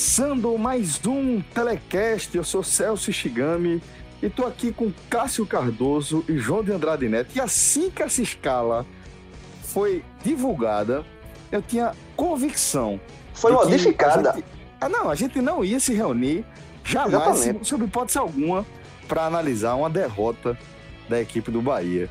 Começando mais um Telecast, eu sou Celso Shigami e tô aqui com Cássio Cardoso e João de Andrade Neto. E assim que essa escala foi divulgada, eu tinha convicção. Foi modificada. gente- Ah, não, a gente não ia se reunir jamais, Exatamente. sob hipótese alguma, para analisar uma derrota da equipe do Bahia.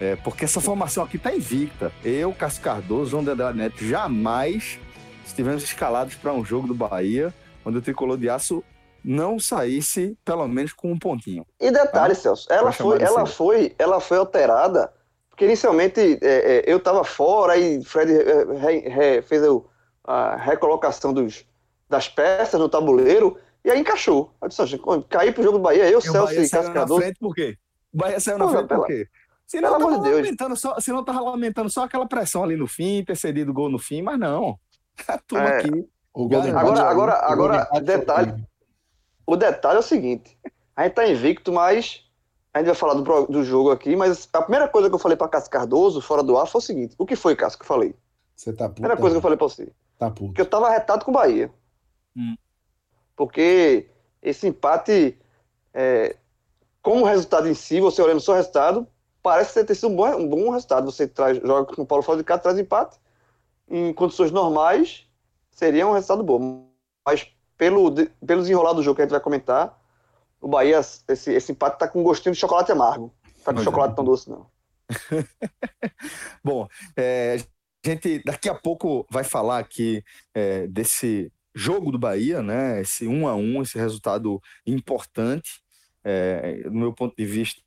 É, porque essa formação aqui tá invicta. Eu, Cássio Cardoso, João de Andrade Neto, jamais estivemos escalados para um jogo do Bahia onde o tricolor de aço não saísse pelo menos com um pontinho. E detalhe, Celso, ela foi, de ela foi, ela foi alterada, porque inicialmente é, é, eu estava fora, aí Fred é, re- re- fez o- a recolocação dos, das peças no tabuleiro, e aí encaixou. Eu disse, "Oxe, quando cair pro jogo do Bahia, eu, E o Celso Bahia e saiu Cássio na frente por quê? O Bahia saiu na Pô, frente pela- por quê? Se não, tava de lamentando só, se não tava lamentando só aquela pressão ali no fim, ter cedido gol no fim, mas não. A turma É. aqui. O Golden Agora- agora- o agora, Empate detalhe. foi- O detalhe é o seguinte: a gente tá invicto, mas a gente vai falar do, do jogo aqui, mas a primeira coisa que eu falei para Cássio Cardoso, fora do ar, foi o seguinte: o que foi, Cássio, que eu falei? Você tá puto. Primeira coisa que eu falei para você. Tá puto. Porque eu tava retado com o Bahia. Hum. Porque esse empate, é, como resultado em si, você olhando só o resultado, parece ter sido um bom, um bom resultado. Você traz, joga com o Paulo fora de casa, traz empate. Em condições normais, seria um resultado bom. Mas pelo, pelo desenrolar do jogo que a gente vai comentar, o Bahia, esse, esse empate tá com um gostinho de chocolate amargo. Tá com é. chocolate tão doce, não. Bom, é, a gente daqui a pouco vai falar aqui é, desse jogo do Bahia, né? Esse um a um, esse resultado importante. É, do meu ponto de vista,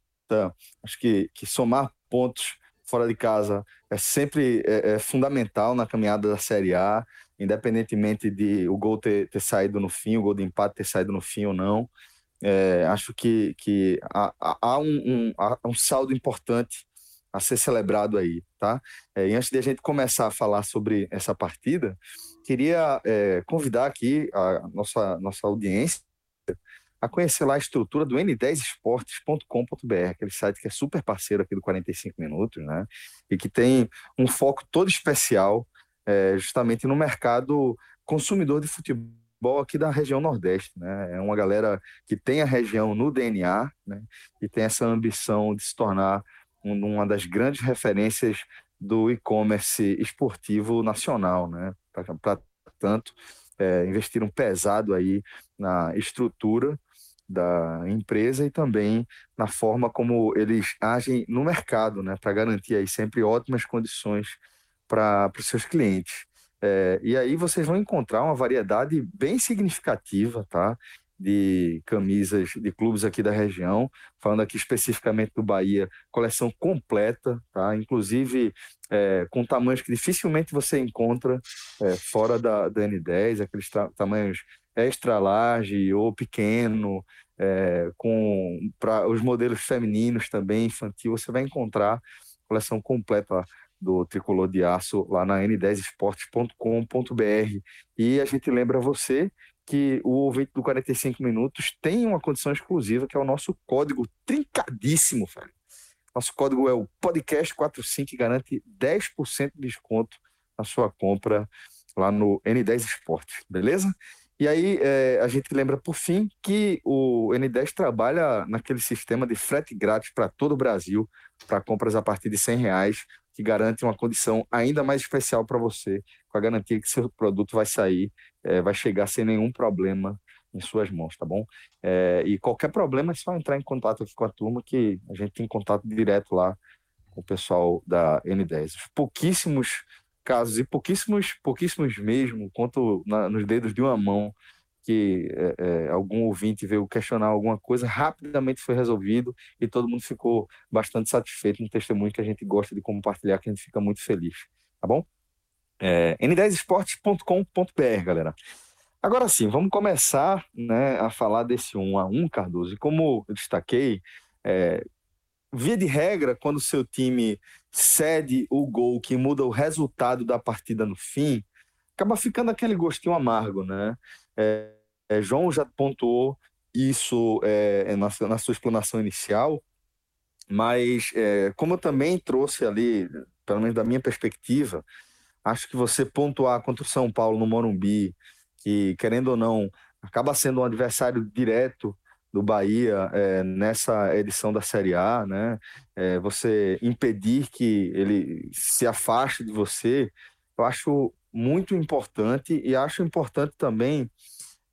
acho que, que somar pontos fora de casa é sempre é, é fundamental na caminhada da Série A, independentemente de o gol ter, ter saído no fim, o gol de empate ter saído no fim ou não. É, acho que, que há, há- um, um- há um saldo importante a ser celebrado aí, tá? É, e antes de a gente começar a falar sobre essa partida, queria é, convidar aqui a nossa, nossa audiência a conhecer lá a estrutura do n10esportes.com.br, aquele site que é super parceiro aqui do 45 Minutos, né? E que tem um foco todo especial é, justamente no mercado consumidor de futebol aqui da região Nordeste, né? É uma galera que tem a região no DNA, né? E tem essa ambição de se tornar um- uma das grandes referências do e-commerce esportivo nacional, né? Para tanto é, investiram pesado aí na estrutura da empresa e também na forma como eles agem no mercado, né? Para garantir aí sempre ótimas condições para os seus clientes. É, e aí vocês vão encontrar uma variedade bem significativa, tá? De camisas de clubes aqui da região, falando aqui especificamente do Bahia, coleção completa, tá? Inclusive é, com tamanhos que dificilmente você encontra é, fora da, da N10, aqueles ta- tamanhos extra large ou pequeno, é, com para os modelos femininos também, infantil, você vai encontrar a coleção completa do tricolor de aço lá na n10esportes.com.br. E a gente lembra você que o ouvinte do 45 minutos tem uma condição exclusiva, que é o nosso código trincadíssimo, velho. Nosso código é o podcast45 que garante 10% de desconto na sua compra lá no N10 Esportes, beleza? E aí é, a gente lembra por fim que o N10 trabalha naquele sistema de frete grátis para todo o Brasil, para compras a partir de 100 reais, que garante uma condição ainda mais especial para você, com a garantia que seu produto vai sair, é, vai chegar sem nenhum problema em suas mãos, tá bom? É, e qualquer problema é só entrar em contato aqui com a turma, que a gente tem contato direto lá o pessoal da N10. Pouquíssimos casos, e pouquíssimos, pouquíssimos mesmo, conto na, nos dedos de uma mão, que é, é, algum ouvinte veio questionar alguma coisa, rapidamente foi resolvido e todo mundo ficou bastante satisfeito no testemunho que a gente gosta de compartilhar, que a gente fica muito feliz, tá bom? É, n10esportes.com.br, galera. Agora sim, vamos começar né, a falar desse um a um, Cardoso. E como eu destaquei, é, via de regra, quando o seu time cede o gol que muda o resultado da partida no fim, acaba ficando aquele gostinho amargo, né? É, é, João já pontuou isso é, é, na, na, sua explanação inicial, mas é, como eu também trouxe ali, pelo menos da minha perspectiva, acho que você pontuar contra o São Paulo no Morumbi, que querendo ou não, acaba sendo um adversário direto do Bahia é, nessa edição da Série A, né? É, você impedir que ele se afaste de você, eu acho muito importante e acho importante também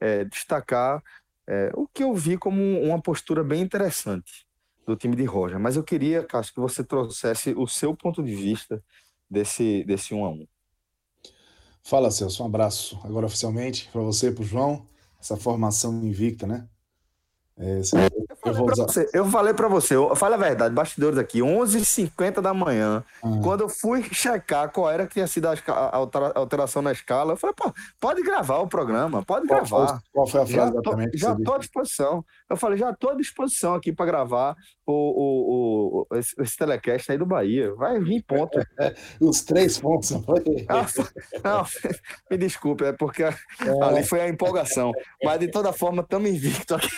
é, destacar é, o que eu vi como uma postura bem interessante do time de Roja. Mas eu queria, Cássio, que você trouxesse o seu ponto de vista desse, desse 1 a 1 Fala, Celso. Um abraço agora oficialmente para você, para o João. Essa formação invicta, né? É, eu, falei usar... você, eu falei pra você, eu, fala a verdade, bastidores aqui, 11h50 da manhã, ah. quando eu fui checar qual era que tinha sido a, alteração na escala, eu falei, pô, pode gravar o programa, pode qual gravar. Foi, qual foi a frase já exatamente? Tô, já tô à disposição. Eu falei, já tô à disposição aqui para gravar o, o, o, esse, esse, telecast aí do Bahia. Vai vir ponto. Os três pontos, não? Ah, não, me desculpe, é porque é. ali foi a empolgação. Mas de toda forma, estamos invictos aqui.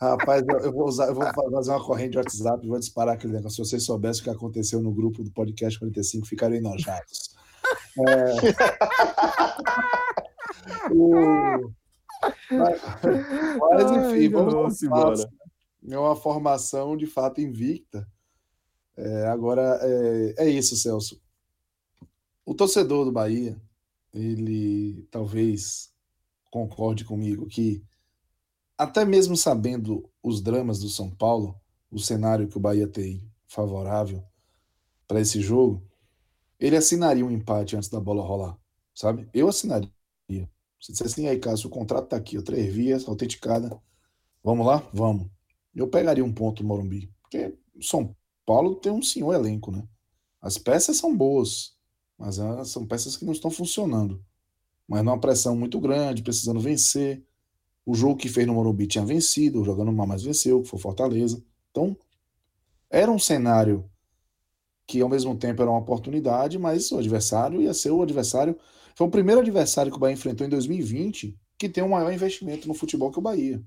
Rapaz, eu vou usar, eu vou fazer uma corrente de WhatsApp e vou disparar aquele negócio. Se vocês soubessem o que aconteceu no grupo do podcast 45, ficariam enojados. É... o... Mas, enfim, Ai, vamos embora. É uma formação de fato invicta. É, agora, é, é isso, Celso. O torcedor do Bahia, ele talvez concorde comigo que até mesmo sabendo os dramas do São Paulo, o cenário que o Bahia tem favorável para esse jogo, ele assinaria um empate antes da bola rolar, sabe? Eu assinaria. Se dissesse assim, aí, Cássio, o contrato tá aqui, ó, três vias, autenticada. Vamos lá? Vamos. Eu pegaria um ponto no Morumbi. Porque São Paulo tem um senhor elenco, né? As peças são boas, mas ah, são peças que não estão funcionando. Mas numa pressão muito grande, precisando vencer. O jogo que fez no Morumbi tinha vencido, jogando mal, mas venceu, que foi Fortaleza. Então, era um cenário que ao mesmo tempo era uma oportunidade, mas o adversário ia ser o adversário. Foi o primeiro adversário que o Bahia enfrentou em 2020 que tem um maior investimento no futebol que o Bahia.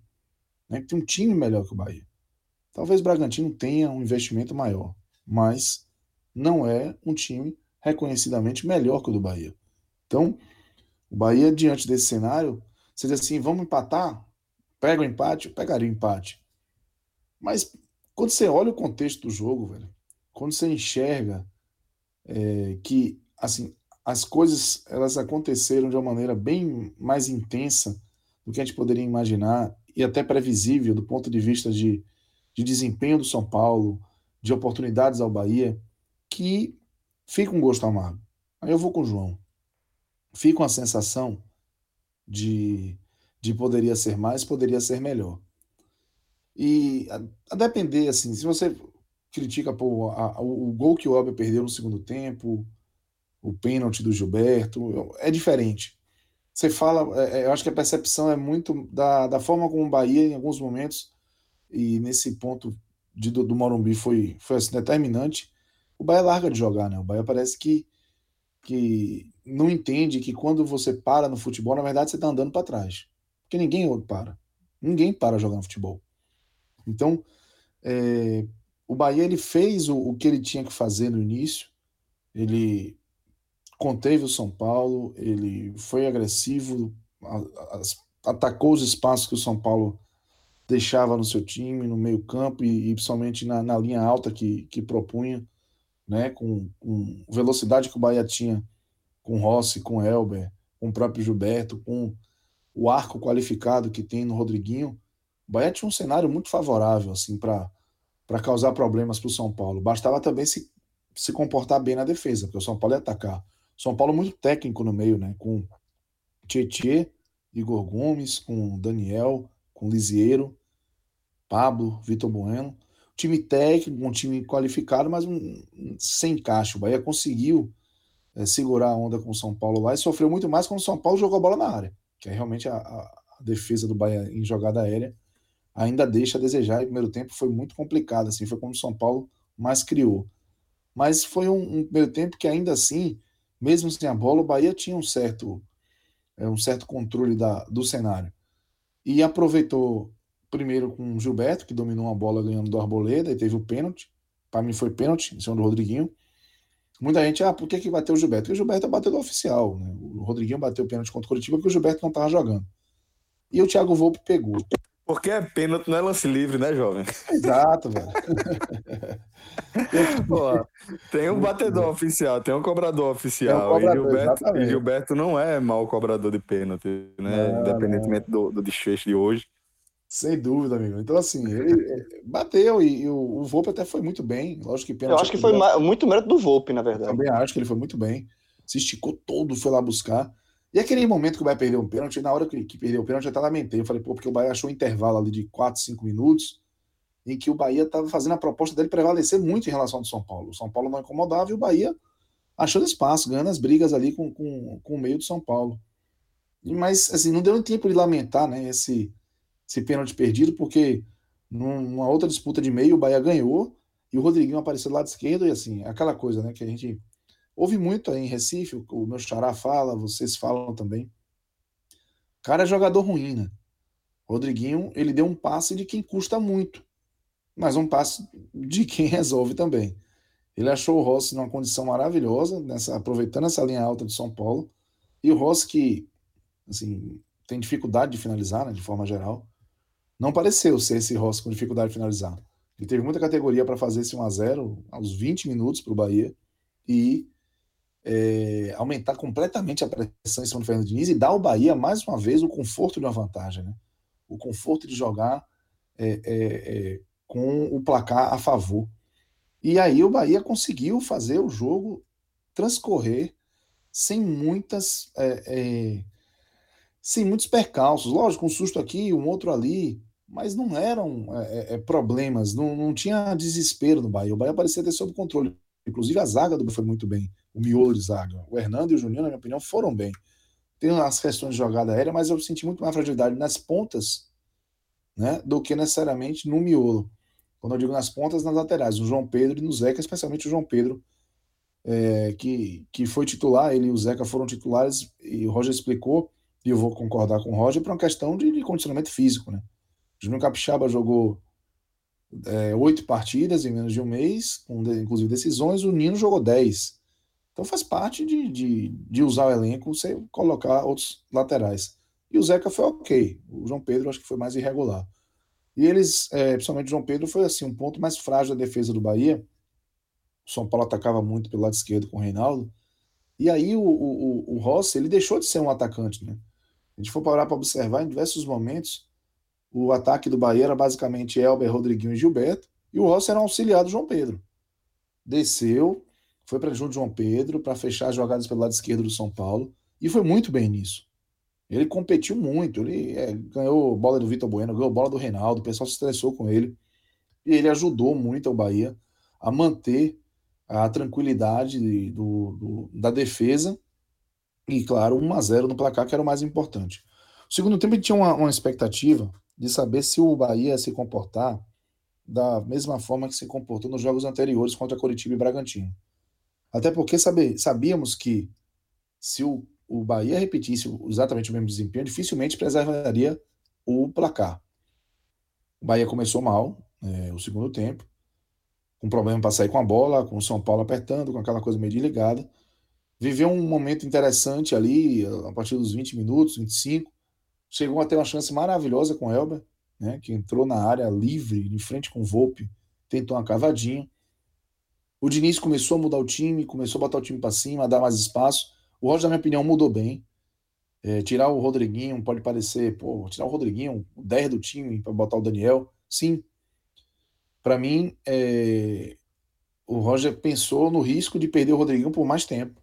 Né? Que tem um time melhor que o Bahia. Talvez o Bragantino tenha um investimento maior, mas não é um time reconhecidamente melhor que o do Bahia. Então, o Bahia, diante desse cenário, você diz assim, vamos empatar? Pega o empate? Eu pegaria o empate. Mas quando você olha o contexto do jogo, velho, quando você enxerga é, que assim as coisas elas aconteceram de uma maneira bem mais intensa do que a gente poderia imaginar e até previsível do ponto de vista de, de desempenho do São Paulo, de oportunidades ao Bahia, que fica um gosto amargo. Aí eu vou com o João. Fica uma sensação de, de poderia ser mais, poderia ser melhor. E a, a depender, assim, se você critica pô, a, o, o gol que o Alba perdeu no segundo tempo, o pênalti do Gilberto, é diferente. Você fala, é, é, eu acho que a percepção é muito da, da forma como o Bahia, em alguns momentos, e nesse ponto de, do, do Morumbi foi, foi assim, determinante, o Bahia larga de jogar, né? O Bahia parece que, que não entende que quando você para no futebol, na verdade você está andando para trás. Porque ninguém para. Ninguém para jogando futebol. Então, é, o Bahia ele fez o, o, que ele tinha que fazer no início. Ele conteve o São Paulo, ele foi agressivo, a, a, atacou os espaços que o São Paulo deixava no seu time, no meio campo e, e principalmente na, na, linha alta que, que propunha, né, com, com velocidade que o Bahia tinha com Rossi, com Elber, com o próprio Gilberto, com o arco qualificado que tem no Rodriguinho, o Bahia tinha um cenário muito favorável assim para para causar problemas para o São Paulo. Bastava também se, se comportar bem na defesa, porque o São Paulo ia atacar. São Paulo muito técnico no meio, né? Com Tietê, Igor Gomes, com Daniel, com Lisieiro, Pablo, Vitor Bueno. Time técnico, um time qualificado, mas um, sem encaixe. O Bahia conseguiu é, segurar a onda com o São Paulo lá e sofreu muito mais quando o São Paulo jogou a bola na área, que é realmente a, a, defesa do Bahia em jogada aérea ainda deixa a desejar. E o primeiro tempo foi muito complicado, assim, foi quando o São Paulo mais criou. Mas foi um, um primeiro tempo que ainda assim, mesmo sem a bola, o Bahia tinha um certo, é, um certo controle da, do cenário. E aproveitou primeiro com o Gilberto, que dominou a bola ganhando do Arboleda e teve o pênalti. Para mim foi pênalti, em cima do Rodriguinho. Muita gente, ah, por que, que bateu o Gilberto? Porque o Gilberto bateu do oficial. Né? O Rodriguinho bateu o pênalti contra o Curitiba porque o Gilberto não estava jogando. E o Thiago Volpe pegou. Porque é pênalti, não é lance livre, né, jovem? Exato, velho. Pô, tem um batedor oficial, tem um cobrador oficial. Um cobrador, e, Gilberto, e, Gilberto, não é mau cobrador de pênalti, né? Não, Independentemente do, do desfecho de hoje. Sem dúvida, amigo. Então, assim, ele bateu e, e o, o Volpe até foi muito bem. Lógico que. Eu acho que foi muito mérito do Volpe, na verdade. Eu também acho que ele foi muito bem. Se esticou todo, foi lá buscar. E aquele momento que o Bahia perdeu um pênalti, na hora que, que perdeu o pênalti, eu até lamentei. Eu falei, pô, porque o Bahia achou um intervalo ali de 4, 5 minutos, em que o Bahia estava fazendo a proposta dele prevalecer muito em relação ao São Paulo. O São Paulo não incomodava e o Bahia achando espaço, ganhando as brigas ali com, com, com o meio do São Paulo. Mas, assim, não deu tempo de lamentar né, esse, esse pênalti perdido, porque numa outra disputa de meio, o Bahia ganhou e o Rodriguinho apareceu do lado esquerdo, e assim, aquela coisa, né, que a gente Houve muito aí em Recife, o meu xará fala, vocês falam também. Cara é jogador ruim, né? Rodriguinho, ele deu um passe de quem custa muito, mas um passe de quem resolve também. Ele achou o Rossi numa condição maravilhosa, nessa, aproveitando essa linha alta de São Paulo. E o Rossi, que assim, tem dificuldade de finalizar, né, de forma geral, não pareceu ser esse Rossi com dificuldade de finalizar. Ele teve muita categoria para fazer esse 1x0 aos 20 minutos para o Bahia e é, aumentar completamente a pressão em cima do Fernando Diniz e dar ao Bahia, mais uma vez, o conforto de uma vantagem. Né? O conforto de jogar é, é, é, com o placar a favor. E aí o Bahia conseguiu fazer o jogo transcorrer sem muitas. É, é, sem muitos percalços. Lógico, um susto aqui, um outro ali, mas não eram problemas, não, não tinha desespero no Bahia. O Bahia parecia ter sob controle. Inclusive a zaga do foi muito bem o miolo de zaga. O Hernando e o Juninho, na minha opinião, foram bem. Tem as questões de jogada aérea, mas eu senti muito mais fragilidade nas pontas né, do que necessariamente no miolo. Quando eu digo nas pontas, nas laterais. O João Pedro e no Zeca, especialmente o João Pedro, é, que, que foi titular, ele e o Zeca foram titulares, e o Roger explicou, e eu vou concordar com o Roger, por uma questão de, de condicionamento físico. Né? Juninho Capixaba jogou é, oito partidas em menos de um mês, com inclusive decisões, o Nino jogou dez. Então faz parte de, de, de usar o elenco, você colocar outros laterais. E o Zeca foi ok. O João Pedro acho que foi mais irregular. E eles, é, principalmente o João Pedro, foi assim um ponto mais frágil da defesa do Bahia. O São Paulo atacava muito pelo lado esquerdo com o Reinaldo. E aí o, o, o Rossi, ele deixou de ser um atacante, né? A gente for parar para observar, em diversos momentos, o ataque do Bahia era basicamente Elber, Rodriguinho e Gilberto, e o Rossi era um auxiliar do João Pedro. Desceu, foi para junto João Pedro para fechar as jogadas pelo lado esquerdo do São Paulo e foi muito bem nisso. Ele competiu muito, ele é, ganhou bola do Vitor Bueno, ganhou bola do Reinaldo, o pessoal se estressou com ele e ele ajudou muito o Bahia a manter a tranquilidade do, do, da defesa e, claro, 1 a 0 no placar, que era o mais importante. O segundo tempo, gente tinha uma, uma expectativa de saber se o Bahia ia se comportar da mesma forma que se comportou nos jogos anteriores contra Curitiba e Bragantino. Até porque sabíamos que se o, o Bahia repetisse exatamente o mesmo desempenho, dificilmente preservaria o placar. O Bahia começou mal é, o segundo tempo, com problema para sair com a bola, com o São Paulo apertando, com aquela coisa meio desligada. Viveu um momento interessante ali, a partir dos 20 minutos, 25. Chegou a ter uma chance maravilhosa com o Elber, né, que entrou na área livre, de frente com o Volpe, tentou uma cavadinha. O Diniz começou a mudar o time, começou a botar o time para cima, a dar mais espaço. O Roger, na minha opinião, mudou bem. É, tirar o Rodriguinho pode parecer, pô, tirar o Rodriguinho, o 10 do time para botar o Daniel. Sim. para mim, é, o Roger pensou no risco de perder o Rodriguinho por mais tempo.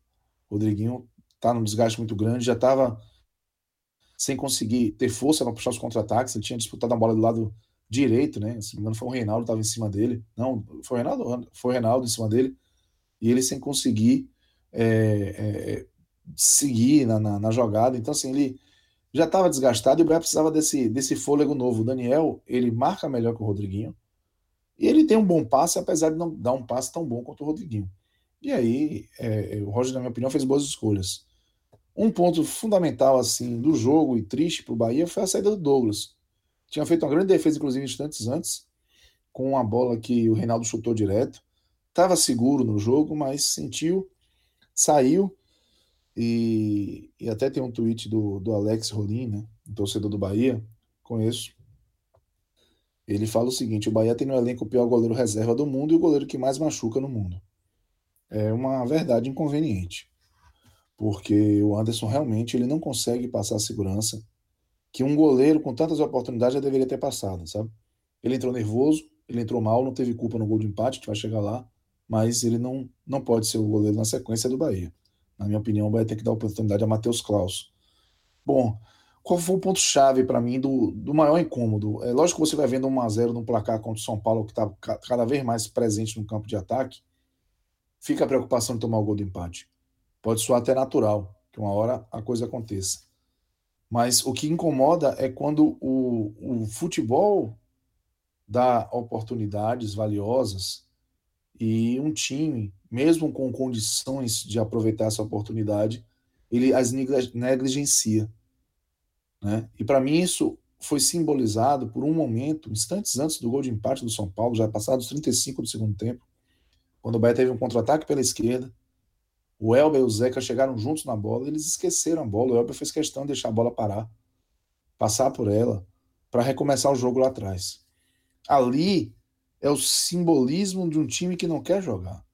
O Rodriguinho está num desgaste muito grande, já estava sem conseguir ter força para puxar os contra-ataques. Ele tinha disputado a bola do lado direito, né? Se não me engano, foi o Reinaldo que estava em cima dele. Não, foi o Reinaldo, foi o Reinaldo em cima dele. E ele sem conseguir é, é, seguir na, na, na, jogada. Então, assim, ele já estava desgastado e o Bahia precisava desse, desse fôlego novo. O Daniel, ele marca melhor que o Rodriguinho. E ele tem um bom passe, apesar de não dar um passe tão bom quanto o Rodriguinho. E aí, é, o Roger, na minha opinião, fez boas escolhas. Um ponto fundamental assim do jogo e triste para o Bahia foi a saída do Douglas. Tinha feito uma grande defesa, inclusive, instantes antes, com uma bola que o Reinaldo chutou direto. Estava seguro no jogo, mas sentiu, saiu. E, e até tem um tweet do, do Alex Rolim, né, torcedor do Bahia, conheço. Ele fala o seguinte: o Bahia tem no elenco o pior goleiro reserva do mundo e o goleiro que mais machuca no mundo. É uma verdade inconveniente porque o Anderson realmente ele não consegue passar a segurança que um goleiro com tantas oportunidades já deveria ter passado, sabe? Ele entrou nervoso, ele entrou mal, não teve culpa no gol de empate, que vai chegar lá, mas ele não, não pode ser o goleiro na sequência do Bahia. Na minha opinião, o Bahia tem que dar oportunidade a Matheus Klaus. Bom, qual foi o ponto-chave para mim do, do maior incômodo? É lógico que você vai vendo 1x0 no placar contra o São Paulo, que está cada vez mais presente no campo de ataque, fica a preocupação de tomar o gol do empate. Pode soar até natural, que uma hora a coisa aconteça. Mas o que incomoda é quando o, o futebol dá oportunidades valiosas e um time, mesmo com condições de aproveitar essa oportunidade, ele as negligencia. Né? E para mim isso foi simbolizado por um momento, instantes antes do gol de empate do São Paulo, já passados 35 do segundo tempo, quando o Bahia teve um contra-ataque pela esquerda, o Elber e o Zeca chegaram juntos na bola, eles esqueceram a bola. O Elber fez questão de deixar a bola parar, passar por ela, para recomeçar o jogo lá atrás. Ali é o simbolismo de um time que não quer jogar,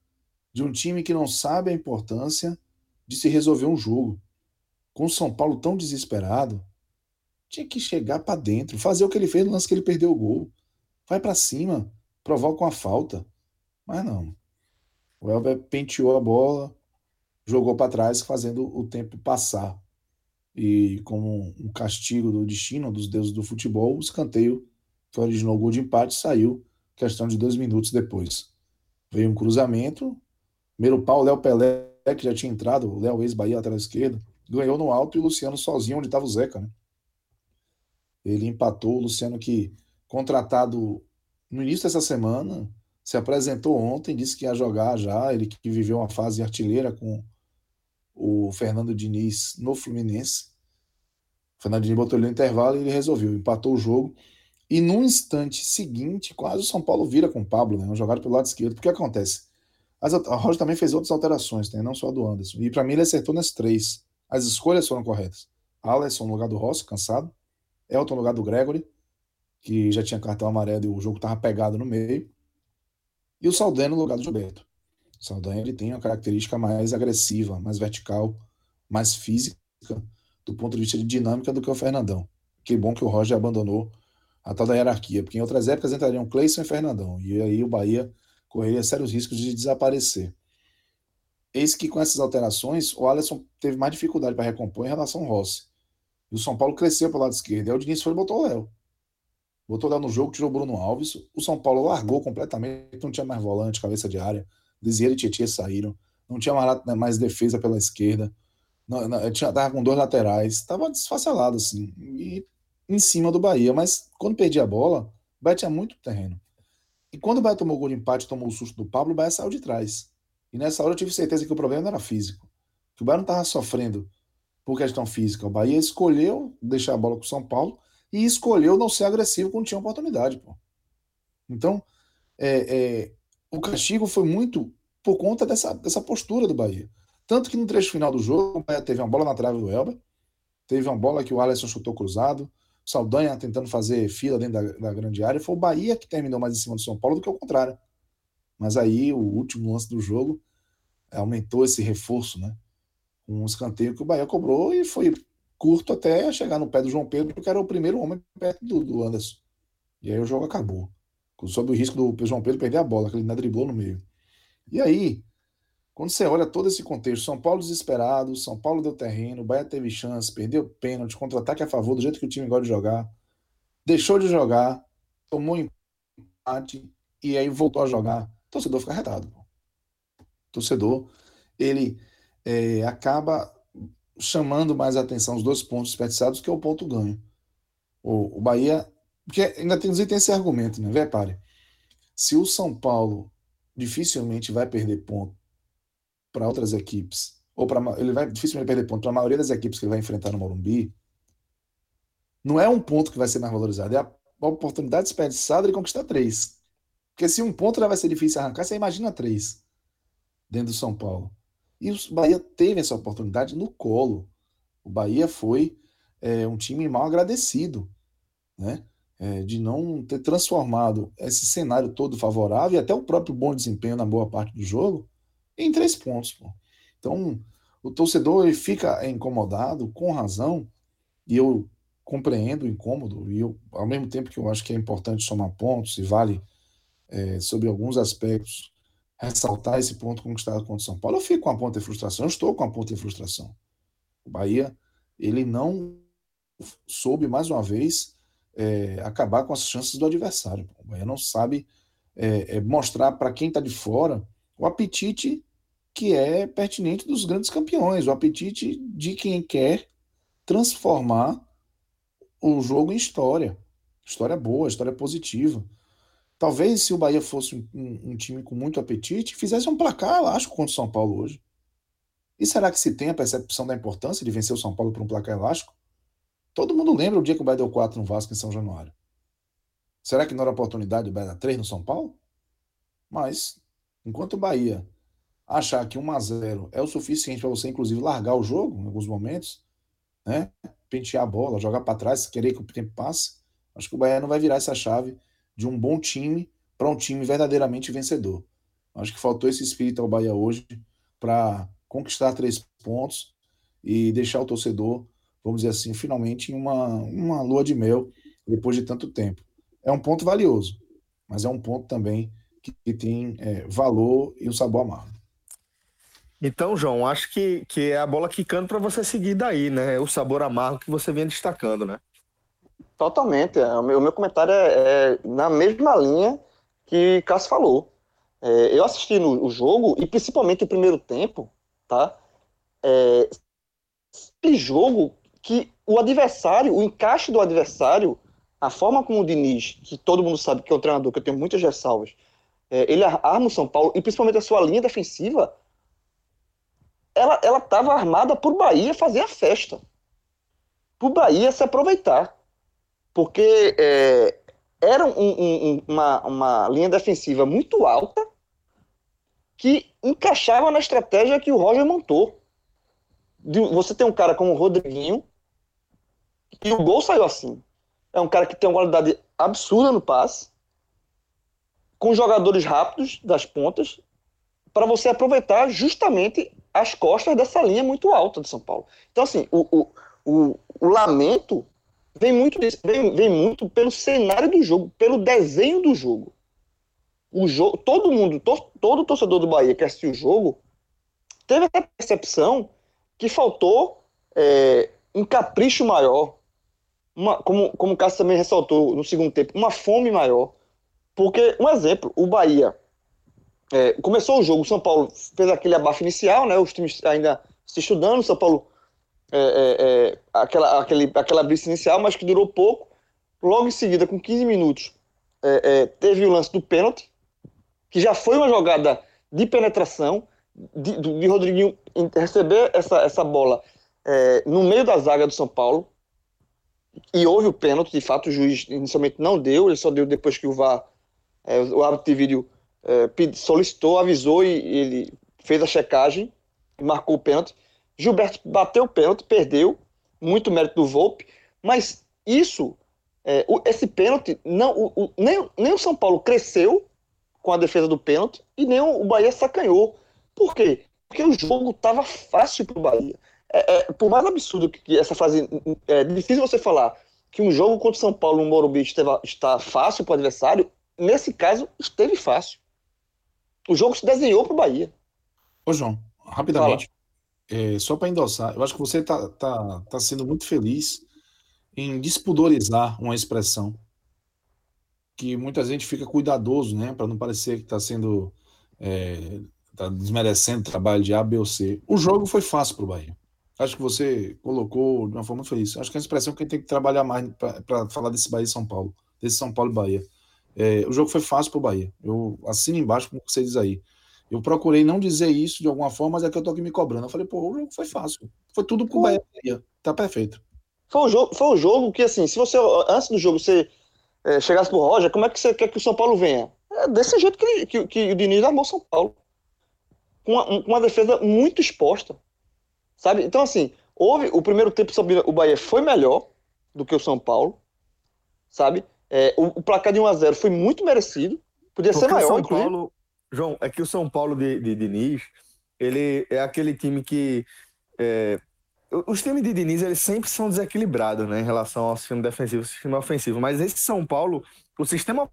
de um time que não sabe a importância de se resolver um jogo. Com o São Paulo tão desesperado, tinha que chegar para dentro, fazer o que ele fez no lance que ele perdeu o gol. Vai para cima, provoca uma falta. Mas não. O Elber penteou a bola, jogou para trás, fazendo o tempo passar. E como um castigo do destino dos deuses do futebol, o escanteio que originou o gol de empate saiu questão de dois minutos depois. Veio um cruzamento, primeiro pau, Léo Pelé, que já tinha entrado, o Léo ex-Bahia atrás esquerda, ganhou no alto e o Luciano sozinho onde estava o Zeca, né? Ele empatou, o Luciano que contratado no início dessa semana, se apresentou ontem, disse que ia jogar já, ele que viveu uma fase artilheira com o Fernando Diniz no Fluminense. O Fernando Diniz botou ele no intervalo e ele resolveu, empatou o jogo. E no instante seguinte, quase o São Paulo vira com o Pablo, né? Uma jogada pelo lado esquerdo. Porque acontece? As, a Roger também fez outras alterações, né? não só a do Anderson. E para mim ele acertou nas três. As escolhas foram corretas. Alisson no lugar do Rossi, cansado. Elton no lugar do Gregory, que já tinha cartão amarelo e o jogo estava pegado no meio. E o Saldanha no lugar do Gilberto. Saldanha ele tem uma característica mais agressiva, mais vertical, mais física, do ponto de vista de dinâmica, do que o Fernandão. Que bom que o Roger abandonou a tal da hierarquia, porque em outras épocas entrariam Cleison e Fernandão, e aí o Bahia correria sérios riscos de desaparecer. Eis que com essas alterações, o Alisson teve mais dificuldade para recompor em relação ao Rossi. E o São Paulo cresceu para o lado esquerdo. Aí o Diniz foi e botou o Léo. Botou o Léo no jogo, tirou o Bruno Alves. O São Paulo largou completamente, não tinha mais volante, cabeça de área. Desirê e Tietchan saíram. Não tinha mais defesa pela esquerda. Não, não, tinha, tava com dois laterais. Estava desfacelado, assim. E em cima do Bahia. Mas quando perdia a bola, o Bahia tinha muito terreno. E quando o Bahia tomou o gol de empate, tomou o susto do Pablo, o Bahia saiu de trás. E nessa hora eu tive certeza que o problema não era físico. Que o Bahia não estava sofrendo por questão física. O Bahia escolheu deixar a bola com o São Paulo e escolheu não ser agressivo quando tinha oportunidade. Pô. Então, é, é, o castigo foi muito por conta dessa, dessa postura do Bahia. Tanto que no trecho final do jogo, o Bahia teve uma bola na trave do Elber, teve uma bola que o Alisson chutou cruzado, Saldanha tentando fazer fila dentro da, da, grande área. Foi o Bahia que terminou mais em cima do São Paulo do que o contrário. Mas aí, o último lance do jogo aumentou esse reforço, né? Um escanteio que o Bahia cobrou e foi curto até chegar no pé do João Pedro, porque era o primeiro homem perto do, do Anderson. E aí o jogo acabou. Sob o risco do João Pedro perder a bola, que ele ainda driblou no meio. E aí, quando você olha todo esse contexto, São Paulo desesperado, São Paulo deu terreno, o Bahia teve chance, perdeu pênalti, contra-ataque a favor, do jeito que o time gosta de jogar, deixou de jogar, tomou empate e aí voltou a jogar. O torcedor fica retado. O torcedor, ele é, acaba chamando mais atenção os dois pontos desperdiçados que é o ponto ganho. O, o Bahia, porque ainda tem, tem esse argumento, né? Vê, pare. Se o São Paulo dificilmente vai perder ponto para outras equipes, ou para ele vai dificilmente perder ponto para a maioria das equipes que ele vai enfrentar no Morumbi, não é um ponto que vai ser mais valorizado, é a oportunidade desperdiçada de conquistar três. Porque se um ponto já vai ser difícil arrancar, você imagina três dentro do São Paulo. E o Bahia teve essa oportunidade no colo. O Bahia foi é, um time mal agradecido, né? É, de não ter transformado esse cenário todo favorável e até o próprio bom desempenho na boa parte do jogo em três pontos. Pô. Então, o torcedor ele fica incomodado, com razão, e eu compreendo o incômodo, e eu, ao mesmo tempo que eu acho que é importante somar pontos e vale, é, sobre alguns aspectos, ressaltar esse ponto conquistado contra o São Paulo, eu fico com a ponta de frustração, eu estou com a ponta de frustração. O Bahia, ele não soube, mais uma vez, é, acabar com as chances do adversário. O Bahia não sabe é, é mostrar para quem está de fora o apetite que é pertinente dos grandes campeões, o apetite de quem quer transformar o jogo em história. História boa, história positiva. Talvez se o Bahia fosse um, um, time com muito apetite, fizesse um placar, acho, contra o São Paulo hoje. E será que se tem a percepção da importância de vencer o São Paulo por um placar elástico? Todo mundo lembra o dia que o Bahia deu 4 no Vasco em São Januário. Será que não era oportunidade do Bahia dar 3 no São Paulo? Mas, enquanto o Bahia achar que 1 a 0 é o suficiente para você, inclusive, largar o jogo em alguns momentos, né? pentear a bola, jogar para trás, querer que o tempo passe, acho que o Bahia não vai virar essa chave de um bom time para um time verdadeiramente vencedor. Acho que faltou esse espírito ao Bahia hoje para conquistar três pontos e deixar o torcedor, vamos dizer assim, finalmente em uma, uma lua de mel depois de tanto tempo. É um ponto valioso, mas é um ponto também que, que tem é, valor e um sabor amargo. Então, João, acho que, que é a bola quicando para você seguir daí, né? O sabor amargo que você vem destacando, né? Totalmente. É, o meu, o meu comentário é, é, na mesma linha que Cássio falou. É, eu assisti no, o jogo, e principalmente o primeiro tempo, tá? É, jogo que o adversário, o encaixe do adversário, a forma como o Diniz, que todo mundo sabe que é um treinador que eu tenho muitas ressalvas, é, ele arma o São Paulo, e principalmente a sua linha defensiva, ela ela estava armada por Bahia fazer a festa, por Bahia se aproveitar, porque é, era um, um, uma, uma linha defensiva muito alta que encaixava na estratégia que o Roger montou. De, você tem um cara como o Rodriguinho e o gol saiu assim. É um cara que tem uma qualidade absurda no passe, com jogadores rápidos das pontas, para você aproveitar justamente as costas dessa linha muito alta de São Paulo. Então, assim, o, o, o, o lamento vem muito, vem, vem muito pelo cenário do jogo, pelo desenho do jogo. O jogo, todo mundo, to, todo torcedor do Bahia que assistiu o jogo teve a percepção que faltou é, um capricho maior, uma, como, como o Cássio também ressaltou no segundo tempo, uma fome maior. Porque, um exemplo, o Bahia é, começou o jogo, o São Paulo fez aquele abafo inicial, né? Os times ainda se estudando, o São Paulo é, é, é, aquela, aquele, aquela brisa inicial, mas que durou pouco. Logo em seguida, com 15 minutos, é, teve o lance do pênalti, que já foi uma jogada de penetração, de, de Rodriguinho receber essa, essa bola no meio da zaga do São Paulo, e houve o pênalti, de fato o juiz inicialmente não deu, ele só deu depois que o VAR, o árbitro de vídeo é, solicitou, avisou e, e, ele fez a checagem e marcou o pênalti. Gilberto bateu o pênalti, perdeu, muito mérito do Volpe, mas isso, é, o, esse pênalti, não, o, o, nem, nem o São Paulo cresceu com a defesa do pênalti e nem o, Bahia sacanhou. Por quê? Porque o jogo estava fácil para o Bahia. É, é, por mais absurdo que, que essa frase é difícil você falar que um jogo contra o São Paulo no Morumbi estava, está fácil para o adversário, nesse caso, esteve fácil. O jogo se desenhou para o Bahia. Ô, João, rapidamente, é, só para endossar, eu acho que você está tá, tá sendo muito feliz em despundorizar uma expressão que muita gente fica cuidadoso, né, para não parecer que está sendo é, tá desmerecendo o trabalho de A, B ou C. O jogo foi fácil para o Bahia. Acho que você colocou de uma forma muito feliz. Acho que é uma expressão que a gente tem que trabalhar mais para falar desse Bahia e São Paulo, desse São Paulo e Bahia. É, o jogo foi fácil para o Bahia. Eu assino embaixo como você diz aí. Eu procurei não dizer isso de alguma forma, mas é que eu tô aqui me cobrando. Eu falei, pô, o jogo foi fácil. Foi tudo pro Bahia. Tá perfeito. Foi um jogo, foi um jogo que, assim, se você, antes do jogo, você é, chegasse pro Roger, como é que você quer que o São Paulo venha? É desse jeito que, que, que o Diniz armou São Paulo. Com uma, uma, defesa muito exposta. Sabe? Então, assim, houve o primeiro tempo o Bahia foi melhor do que o São Paulo. Sabe? É, o, o, placar de 1x0 foi muito merecido. Podia Porque ser maior, São Paulo, João, é que o São Paulo de, de Diniz, ele é aquele time que. É, os times de Diniz, eles sempre são desequilibrados, né, em relação ao sistema defensivo e sistema ofensivo. Mas esse São Paulo, o sistema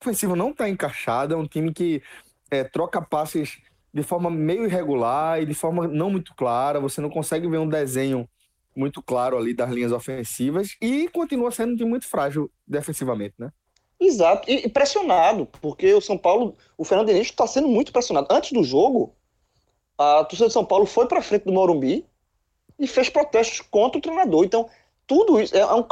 ofensivo não está encaixado, é um time que é, troca passes de forma meio irregular e de forma não muito clara. Você não consegue ver um desenho muito claro ali das linhas ofensivas e continua sendo time muito frágil defensivamente, né? Exato, e, pressionado, porque o São Paulo, o Fernando Henrique está sendo muito pressionado. Antes do jogo, a torcida de São Paulo foi para frente do Morumbi e fez protestos contra o treinador. Então, tudo isso é, é um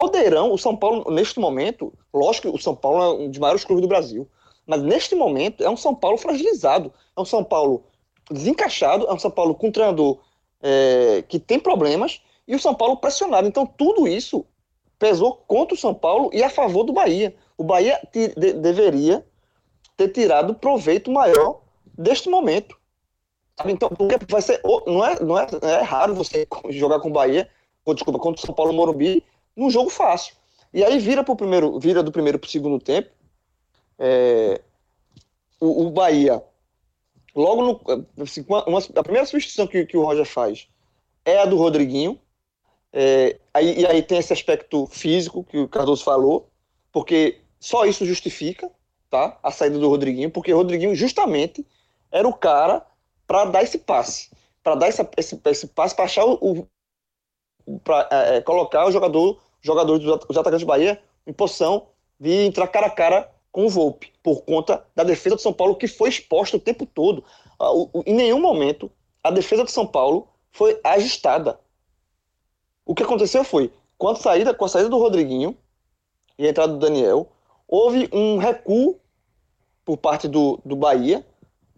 caldeirão. O São Paulo, neste momento, lógico que o São Paulo é um dos maiores clubes do Brasil, mas neste momento é um São Paulo fragilizado, é um São Paulo desencaixado, é um São Paulo com um treinador é, que tem problemas e o São Paulo pressionado. Então, tudo isso pesou contra o São Paulo e a favor do Bahia. O Bahia de, deveria ter tirado proveito maior deste momento. Então, porque vai ser, não é, não é, é raro você jogar com o Bahia, ou, desculpa, contra o São Paulo Morumbi, num jogo fácil. E aí vira pro primeiro, vira do primeiro para o segundo tempo. É, o, o, Bahia, logo no, assim, uma, a primeira substituição que, que o Roger faz é a do Rodriguinho, é, aí, e aí tem esse aspecto físico que o Cardoso falou, porque só isso justifica tá, a saída do Rodriguinho, porque o Rodriguinho justamente era o cara para dar esse passe, para dar esse, esse, esse passe para achar o, para é, é, colocar o jogador, jogadores dos atacantes de Bahia em posição de entrar cara a cara com o Volpe, por conta da defesa do São Paulo que foi exposta o tempo todo. Ah, em nenhum momento a defesa do São Paulo foi ajustada. O que aconteceu foi, a saída, com a saída do Rodriguinho e a entrada do Daniel, houve um recuo por parte do, do Bahia.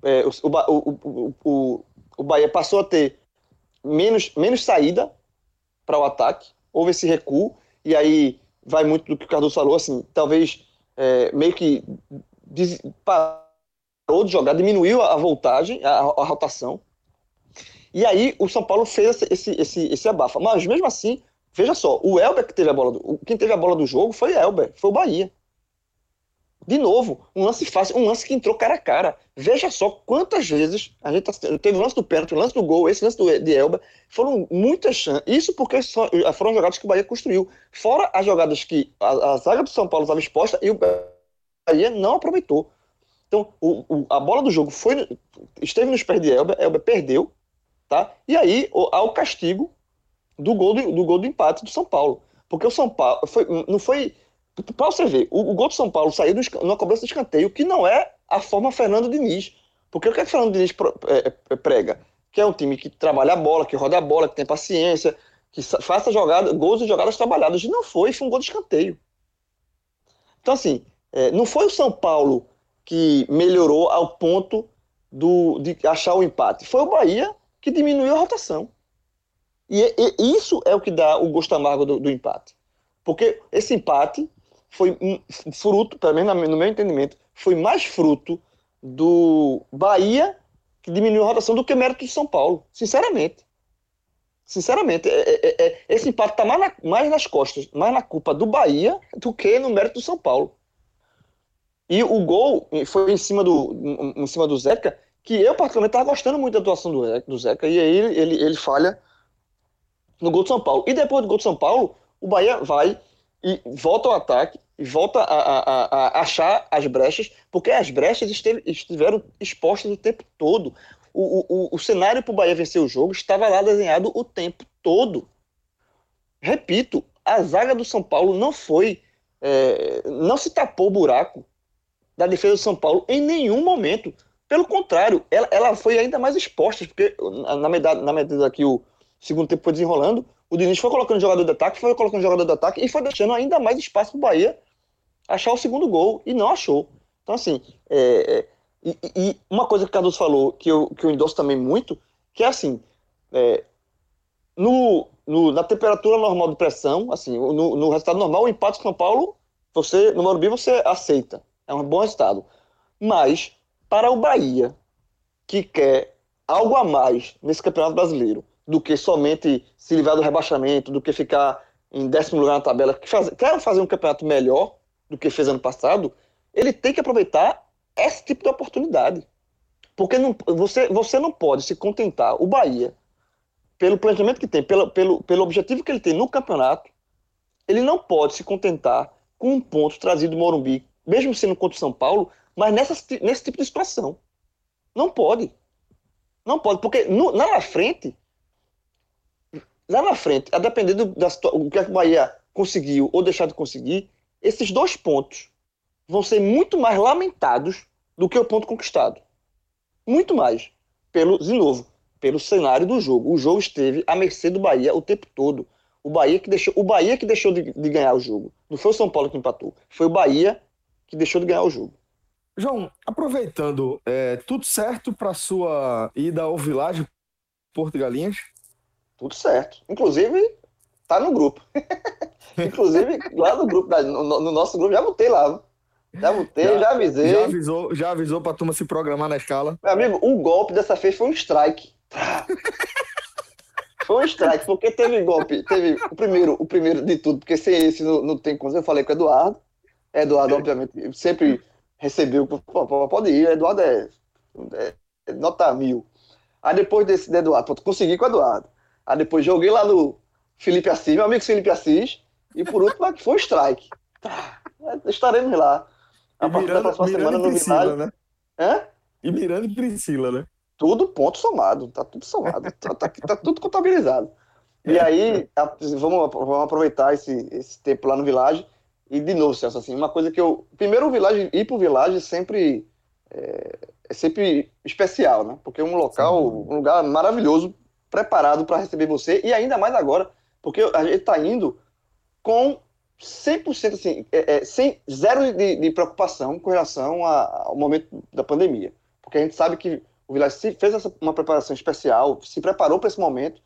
É, o, o, o, o, Bahia passou a ter menos, menos saída para o ataque. Houve esse recuo, e aí vai muito do que o Cardoso falou, assim, talvez é, meio que des, parou de jogar, diminuiu a, voltagem, a, a rotação, e aí o São Paulo fez esse, esse, esse abafa. Mas mesmo assim, veja só, o Elber que teve a bola, do, quem teve a bola do jogo foi Elber, foi o Bahia. De novo, um lance fácil, um lance que entrou cara a cara. Veja só quantas vezes a gente tá, teve o lance do pênalti, o lance do gol, esse lance do, de Elber, foram muitas chances. Isso porque só, foram jogadas que o Bahia construiu. Fora as jogadas que a, a zaga do São Paulo estava exposta e o Bahia não aproveitou. Então, o, o, a bola do jogo foi, esteve nos pés de Elber, Elber perdeu, Tá? E aí há o castigo do gol do, do, gol do empate do São Paulo. Porque o São Paulo foi, não foi. Para você ver, o, o, gol do São Paulo saiu numa cobrança de escanteio, que não é a forma Fernando Diniz. Porque o que, é que Fernando Diniz é, é, prega? Que é um time que trabalha a bola, que roda a bola, que tem paciência, que faça jogada, gols e jogadas trabalhadas. E não foi, foi um gol de escanteio. Então, assim, é, não foi o São Paulo que melhorou ao ponto do, de achar o empate. Foi o Bahia que diminuiu a rotação. E, e, isso é o que dá o gosto amargo do, do empate. Porque esse empate foi fruto, menos no meu entendimento, foi mais fruto do Bahia, que diminuiu a rotação, do que mérito do São Paulo. Sinceramente. Sinceramente, é, é, é, esse empate está mais, na, mais nas costas, mais na culpa do Bahia do que no mérito do São Paulo. E o gol foi em cima do, em cima do Zeca, que eu particularmente estava gostando muito da atuação do, do Zeca, e aí ele, ele, ele falha no gol de São Paulo. E depois do gol de São Paulo, o Bahia vai e volta ao ataque, e volta a, a, a, achar as brechas, porque as brechas esteve, estiveram expostas o tempo todo. O, o, o cenário para o Bahia vencer o jogo estava lá desenhado o tempo todo. Repito, a zaga do São Paulo não foi. É, não se tapou o buraco da defesa do São Paulo em nenhum momento. Pelo contrário, ela, ela foi ainda mais exposta, porque na medida, na medida que o segundo tempo foi desenrolando, o Diniz foi colocando jogador de ataque, foi colocando jogador de ataque e foi deixando ainda mais espaço para o Bahia achar o segundo gol e não achou. Então, assim, é, é, e, e, uma coisa que o Cardoso falou, que eu, que eu endosso também muito, que é assim, é, no, no, na temperatura normal de pressão, assim, no, no resultado normal, o empate com São Paulo, você, no Morumbi, você aceita. É um bom resultado. Mas, para o Bahia, que quer algo a mais nesse Campeonato Brasileiro, do que somente se livrar do rebaixamento, do que ficar em décimo lugar na tabela, que faz, quer fazer um campeonato melhor do que fez ano passado, ele tem que aproveitar esse tipo de oportunidade. Porque não, você, você não pode se contentar, o Bahia, pelo planejamento que tem, pelo, pelo, pelo objetivo que ele tem no campeonato, ele não pode se contentar com um ponto trazido do Morumbi, mesmo sendo contra o São Paulo, mas nessa, nesse tipo de situação. Não pode. Não pode, porque no, lá na frente, lá na frente, a depender do, da, do que a Bahia conseguiu ou deixar de conseguir, esses dois pontos vão ser muito mais lamentados do que o ponto conquistado. Muito mais. Pelo, de novo, pelo cenário do jogo. O jogo esteve à mercê do Bahia o tempo todo. O Bahia que deixou, o Bahia que deixou de, de ganhar o jogo. Não foi o São Paulo que empatou. Foi o Bahia que deixou de ganhar o jogo. João, aproveitando, é, tudo certo para sua ida ao Village Porto Galinhas? Tudo certo. Inclusive, tá no grupo. Inclusive, lá no grupo, no, no, nosso grupo, já botei lá. Já botei, já, já avisei. Já avisou, já avisou pra turma se programar na escala. Meu amigo, o golpe dessa vez foi um strike. foi um strike, porque teve golpe, teve o primeiro, o primeiro de tudo, porque sem esse não, não tem como. Eu falei com o Eduardo. Eduardo, obviamente, sempre recebeu, pode ir, Eduardo é, é nota mil. Aí depois desse de Eduardo, consegui com o Eduardo. Aí depois joguei lá no Felipe Assis, meu amigo Felipe Assis, e por último que foi o strike. Tá, estaremos lá. A partir Miranda, da próxima Miranda semana no Priscila, né? Hã? E Miranda e Priscila, né? Tudo ponto somado, tá tudo somado, tá, tá, tá, tudo contabilizado. E aí, a, vamos, vamos aproveitar esse, esse tempo lá no Village. E de novo, Celso, assim, uma coisa que eu. Primeiro, o Village, ir pro Village sempre. É, é sempre especial, né? Porque é um local, Sim. um lugar maravilhoso, preparado para receber você, e ainda mais agora, porque a gente está indo com 100% assim, é, é, sem zero de, de, preocupação com relação a, ao momento da pandemia. Porque a gente sabe que o Village fez essa, uma preparação especial, se preparou para esse momento.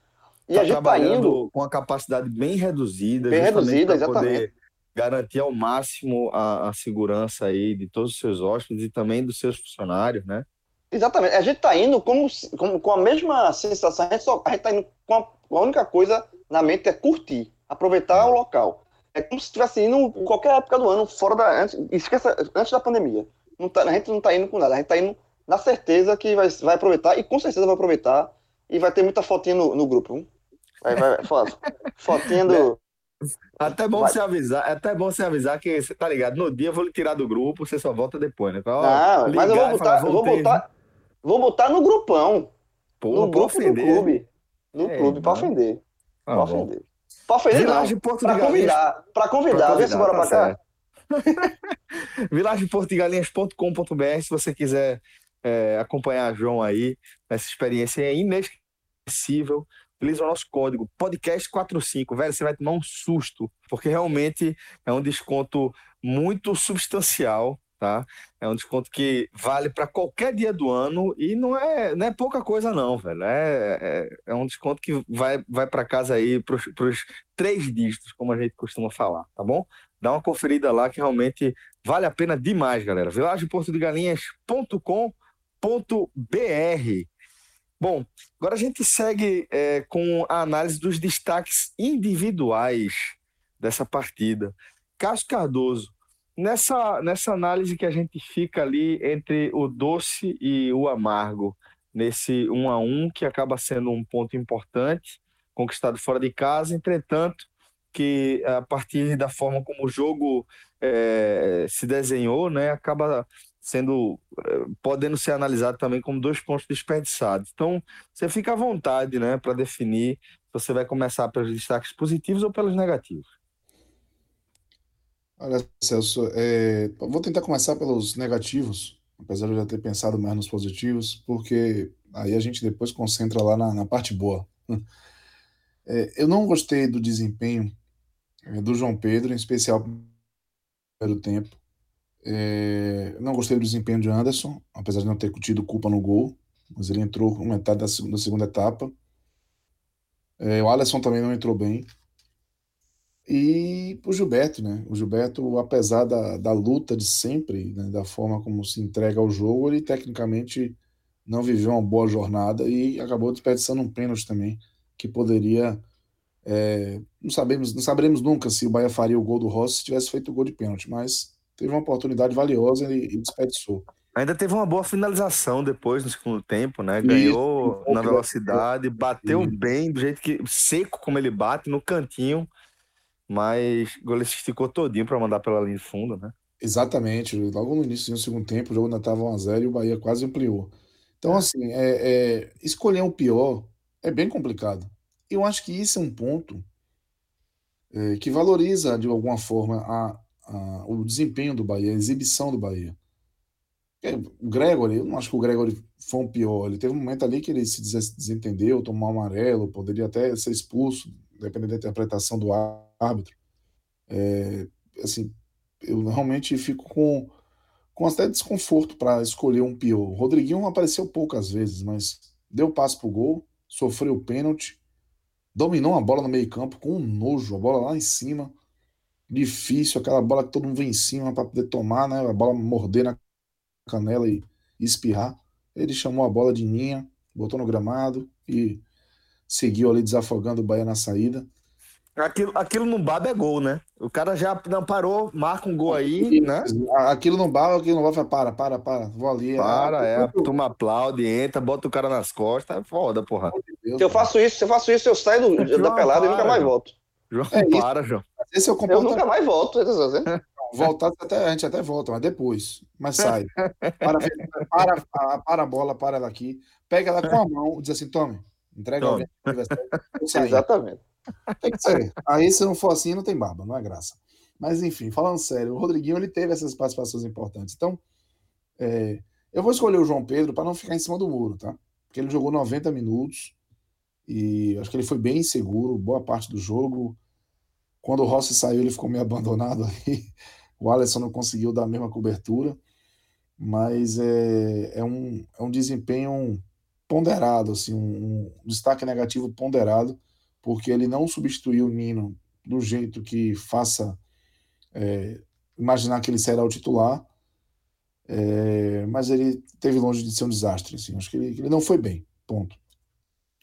E tá a gente está indo. Com a capacidade bem reduzida, bem reduzida, exatamente. Poder garantir ao máximo a, a, segurança aí de todos os seus hóspedes e também dos seus funcionários, né? Exatamente. A gente está indo como, como, com a mesma sensação, a gente está indo com a, a única coisa na mente é curtir, aproveitar o local. É como se estivesse indo em qualquer época do ano, fora da. Antes, esqueça, antes da pandemia. Tá, a gente não está indo com nada, a gente está indo na certeza que vai, vai aproveitar, e com certeza vai aproveitar, e vai ter muita fotinha no, no grupo. Vai, vai, fotinha do. Até bom vai. você avisar, é até bom você avisar que você tá ligado. No dia eu vou lhe tirar do grupo, você só volta depois, né? Pra, não, mas eu vou botar, falar, vou botar, vou botar no grupão. Pô, no grupo ofender. do clube. No é, clube, para ofender. Ah, pra ofender. Pra ofender, Village não. Porto pra convidar. Pra convidar. Vê se bora tá pra cá. vilageportugalinhas.com.br se você quiser é, acompanhar João aí nessa experiência é inesquecível. Utiliza o nosso código podcast45, velho, você vai tomar um susto, porque realmente é um desconto muito substancial tá? É um desconto que vale para qualquer dia do ano e não é, não é pouca coisa não, velho. É, é, é um desconto que vai, vai para casa aí para os três dígitos, como a gente costuma falar, tá bom? Dá uma conferida lá que realmente vale a pena demais, galera. vilagemportodegalinhas.com.br Bom, agora a gente segue é, com a análise dos destaques individuais dessa partida. Cássio Cardoso, Nessa, nessa análise que a gente fica ali entre o doce e o amargo, nesse um a um, que acaba sendo um ponto importante, conquistado fora de casa, entretanto, que a partir da forma como o jogo é, se desenhou, né, acaba sendo é, podendo ser analisado também como dois pontos desperdiçados. Então, você fica à vontade, né, para definir se você vai começar pelos destaques positivos ou pelos negativos. Olha, Celso, é, vou tentar começar pelos negativos, apesar de eu já ter pensado mais nos positivos, porque aí a gente depois concentra lá na, na parte boa. É, eu não gostei do desempenho é, do João Pedro, em especial primeiro tempo. É, não gostei do desempenho de Anderson, apesar de não ter tido culpa no gol, mas ele entrou com metade da segunda, da segunda etapa. É, o Alisson também não entrou bem. E o Gilberto, né? O Gilberto, apesar da, da luta de sempre, né? da forma como se entrega ao jogo, ele tecnicamente não viveu uma boa jornada e acabou desperdiçando um pênalti também, que poderia. É, não sabemos, não saberemos nunca se o Bahia faria o gol do Rossi se tivesse feito o gol de pênalti, mas teve uma oportunidade valiosa e, e desperdiçou. Ainda teve uma boa finalização depois no segundo tempo, né? Ganhou Isso, na velocidade, bateu bem, do jeito que seco como ele bate, no cantinho mas o goleiro se esticou todinho para mandar pela linha de fundo, né? Exatamente. Logo no início do segundo tempo, o jogo ainda estava 1x0 e o Bahia quase ampliou. Então, é. assim, é, é, escolher o pior é bem complicado. Eu acho que isso é um ponto é, que valoriza, de alguma forma, a, a, o desempenho do Bahia, a exibição do Bahia. É, o Gregory, eu não acho que o Gregory foi um pior. Ele teve um momento ali que ele se desentendeu, tomou um amarelo, poderia até ser expulso, dependendo da interpretação do árbitro. É, assim, eu realmente fico com, com até desconforto para escolher um pior. O Rodriguinho apareceu poucas vezes, mas deu passo pro gol, sofreu o pênalti, dominou a bola no meio-campo com um nojo, a bola lá em cima. Difícil, aquela bola que todo mundo vem em cima para poder tomar, né? A bola morder na canela e, e espirrar. Ele chamou a bola de ninha, botou no gramado e seguiu ali desafogando o Bahia na saída. Aquilo, aquilo no baba é gol, né? O cara já não parou, marca um gol aí, né? Aquilo no baba, aquilo no baba, para, para, para, vou ali. Para, é, a turma aplaude, entra, bota o cara nas costas, é foda, porra. Se eu faço isso, se eu faço isso, eu saio do, da pelada para, e nunca mais volto. João, é para, João. Esse é o eu nunca mais volto. Voltar, até, a gente até volta, mas depois. Mas sai. Para, para, para, para a bola, para ela aqui. Pega ela com a mão, diz assim, tome, entrega tome. Exatamente. Tem que ser. Aí, se não for assim, não tem barba, não é graça. Mas, enfim, falando sério, o Rodriguinho ele teve essas participações importantes. Então, é, eu vou escolher o João Pedro para não ficar em cima do muro, tá? Porque ele jogou 90 minutos e acho que ele foi bem inseguro, boa parte do jogo. Quando o Rossi saiu, ele ficou meio abandonado aí. O Alisson não conseguiu dar a mesma cobertura, mas é, é, um, é um desempenho ponderado, assim, um, um destaque negativo ponderado porque ele não substituiu o Nino do jeito que faça é, imaginar que ele será o titular, é, mas ele teve longe de ser um desastre. Assim. Acho que ele, ele, não foi bem, ponto.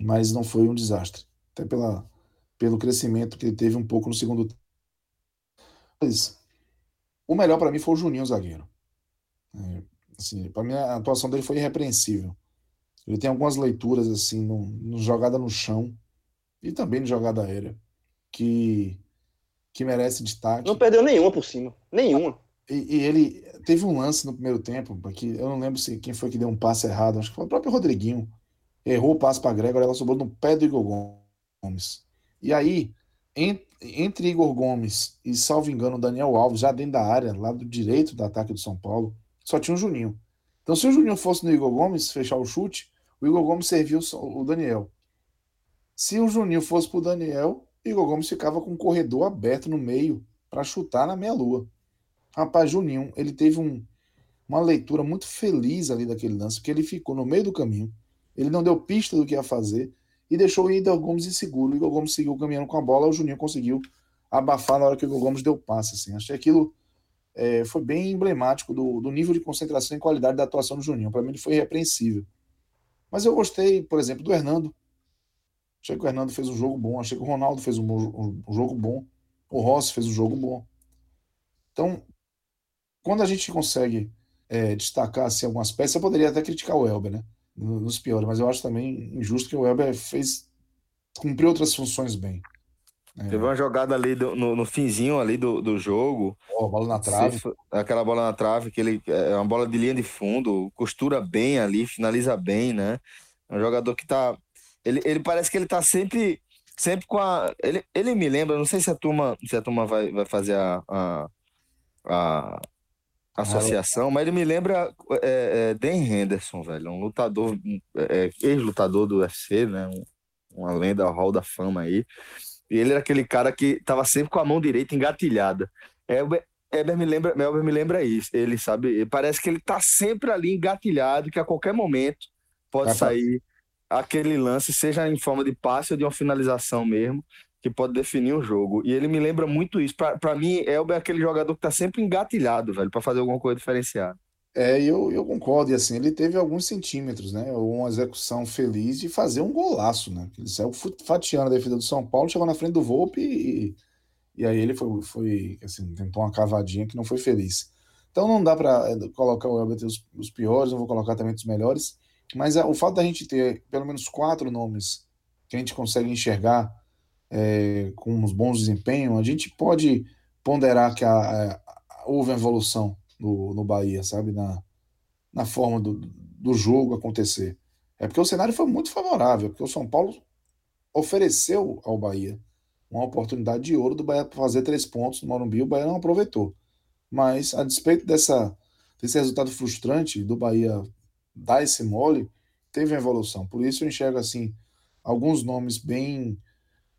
Mas não foi um desastre, até pela, pelo crescimento que ele teve um pouco no segundo tempo. Mas, o melhor para mim foi o Juninho, zagueiro. É, assim, para mim a atuação dele foi irrepreensível. Ele tem algumas leituras assim, no, no jogada no chão, e também de jogada aérea, que, que merece destaque. Não perdeu nenhuma por cima. Nenhuma. E, e, ele teve um lance no primeiro tempo, que eu não lembro se quem foi que deu um passe errado, acho que foi o próprio Rodriguinho. Errou o passe para Gregor, ela sobrou no pé do Igor Gomes. E aí, entre Igor Gomes e, salvo engano, Daniel Alves, já dentro da área, lado direito do ataque do São Paulo, só tinha o Juninho. Então, se o Juninho fosse no Igor Gomes fechar o chute, o Igor Gomes serviu o Daniel. Se o Juninho fosse pro Daniel, Igor Gomes ficava com um corredor aberto no meio para chutar na meia-lua. Rapaz, Juninho, ele teve um, uma leitura muito feliz ali daquele lance, porque ele ficou no meio do caminho, ele não deu pista do que ia fazer e deixou o Igor Gomes inseguro. O Igor Gomes seguiu caminhando com a bola, o Juninho conseguiu abafar na hora que o Igor Gomes deu passe. Assim. Achei aquilo é, foi bem emblemático do, do, nível de concentração e qualidade da atuação do Juninho. Para mim, ele foi irrepreensível. Mas eu gostei, por exemplo, do Hernando. Achei que o Hernando fez um jogo bom, achei que o Ronaldo fez um, um, um jogo bom, o Rossi fez um jogo bom. Então, quando a gente consegue é, destacar assim, algumas peças, eu poderia até criticar o Elber, né? Nos piores, mas eu acho também injusto que o Elber fez cumpriu outras funções bem. É. Teve uma jogada ali do, no, no, finzinho ali do, do jogo. Oh, bola na trave. aquela bola na trave, que ele é uma bola de linha de fundo, costura bem ali, finaliza bem, né? É um jogador que tá. Ele, ele parece que ele tá sempre, sempre com a. Ele, ele me lembra, não sei se a turma, se a turma vai, vai fazer a, a, a associação, mas ele me lembra é, é, Dan Henderson, velho, um lutador, é, ex-lutador do UFC, né? Um, uma lenda Hall da Fama aí. E ele era aquele cara que tava sempre com a mão direita engatilhada. Elber, Elber me lembra, Elber me lembra isso. Ele sabe, parece que ele tá sempre ali engatilhado, que a qualquer momento pode é sair aquele lance, seja em forma de passe ou de uma finalização mesmo, que pode definir o jogo. E ele me lembra muito isso. Para mim, Elber é aquele jogador que tá sempre engatilhado, velho, para fazer alguma coisa diferenciada. É, eu, eu concordo, e assim, ele teve alguns centímetros, né? Uma execução feliz de fazer um golaço, né? Ele saiu fatiando a defesa do São Paulo, chegou na frente do Volpe e, e aí ele foi, foi assim, tentou uma cavadinha que não foi feliz. Então não dá para é, colocar o Elber os, os piores, não vou colocar também os melhores, mas é, o fato da gente ter pelo menos quatro nomes que a gente consegue enxergar é, com uns bons desempenhos, a gente pode ponderar que a, a, houve uma evolução no, no Bahia, sabe? Na, na forma do, do jogo acontecer. É porque o cenário foi muito favorável, porque o São Paulo ofereceu ao Bahia uma oportunidade de ouro do Bahia para fazer três pontos no Morumbi, o Bahia não aproveitou. Mas, a despeito dessa, desse resultado frustrante do Bahia dar esse mole, teve uma evolução. Por isso eu enxergo assim alguns nomes bem,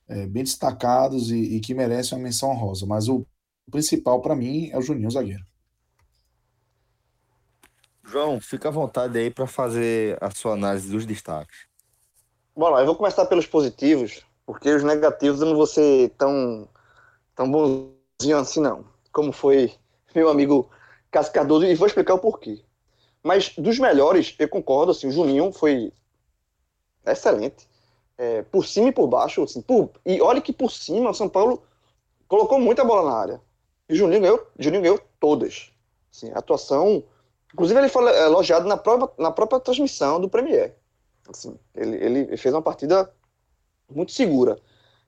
é, bem destacados e, e, que merecem uma menção honrosa. Mas o principal para mim é o Juninho Zagueiro. João, fica à vontade aí para fazer a sua análise dos destaques. Bom, eu vou começar pelos positivos, porque os negativos eu não vou ser tão, tão bonzinho assim, não. Como foi meu amigo Cássio Cardoso, e vou explicar o porquê. Mas dos melhores, eu concordo, assim, o Juninho foi excelente. É, por cima e por baixo, assim, por, e olha que por cima o São Paulo colocou muita bola na área. E o Juninho ganhou, Juninho ganhou todas. Assim, atuação Inclusive, ele foi elogiado na própria, na própria transmissão do Premier. Assim, ele, ele fez uma partida muito segura.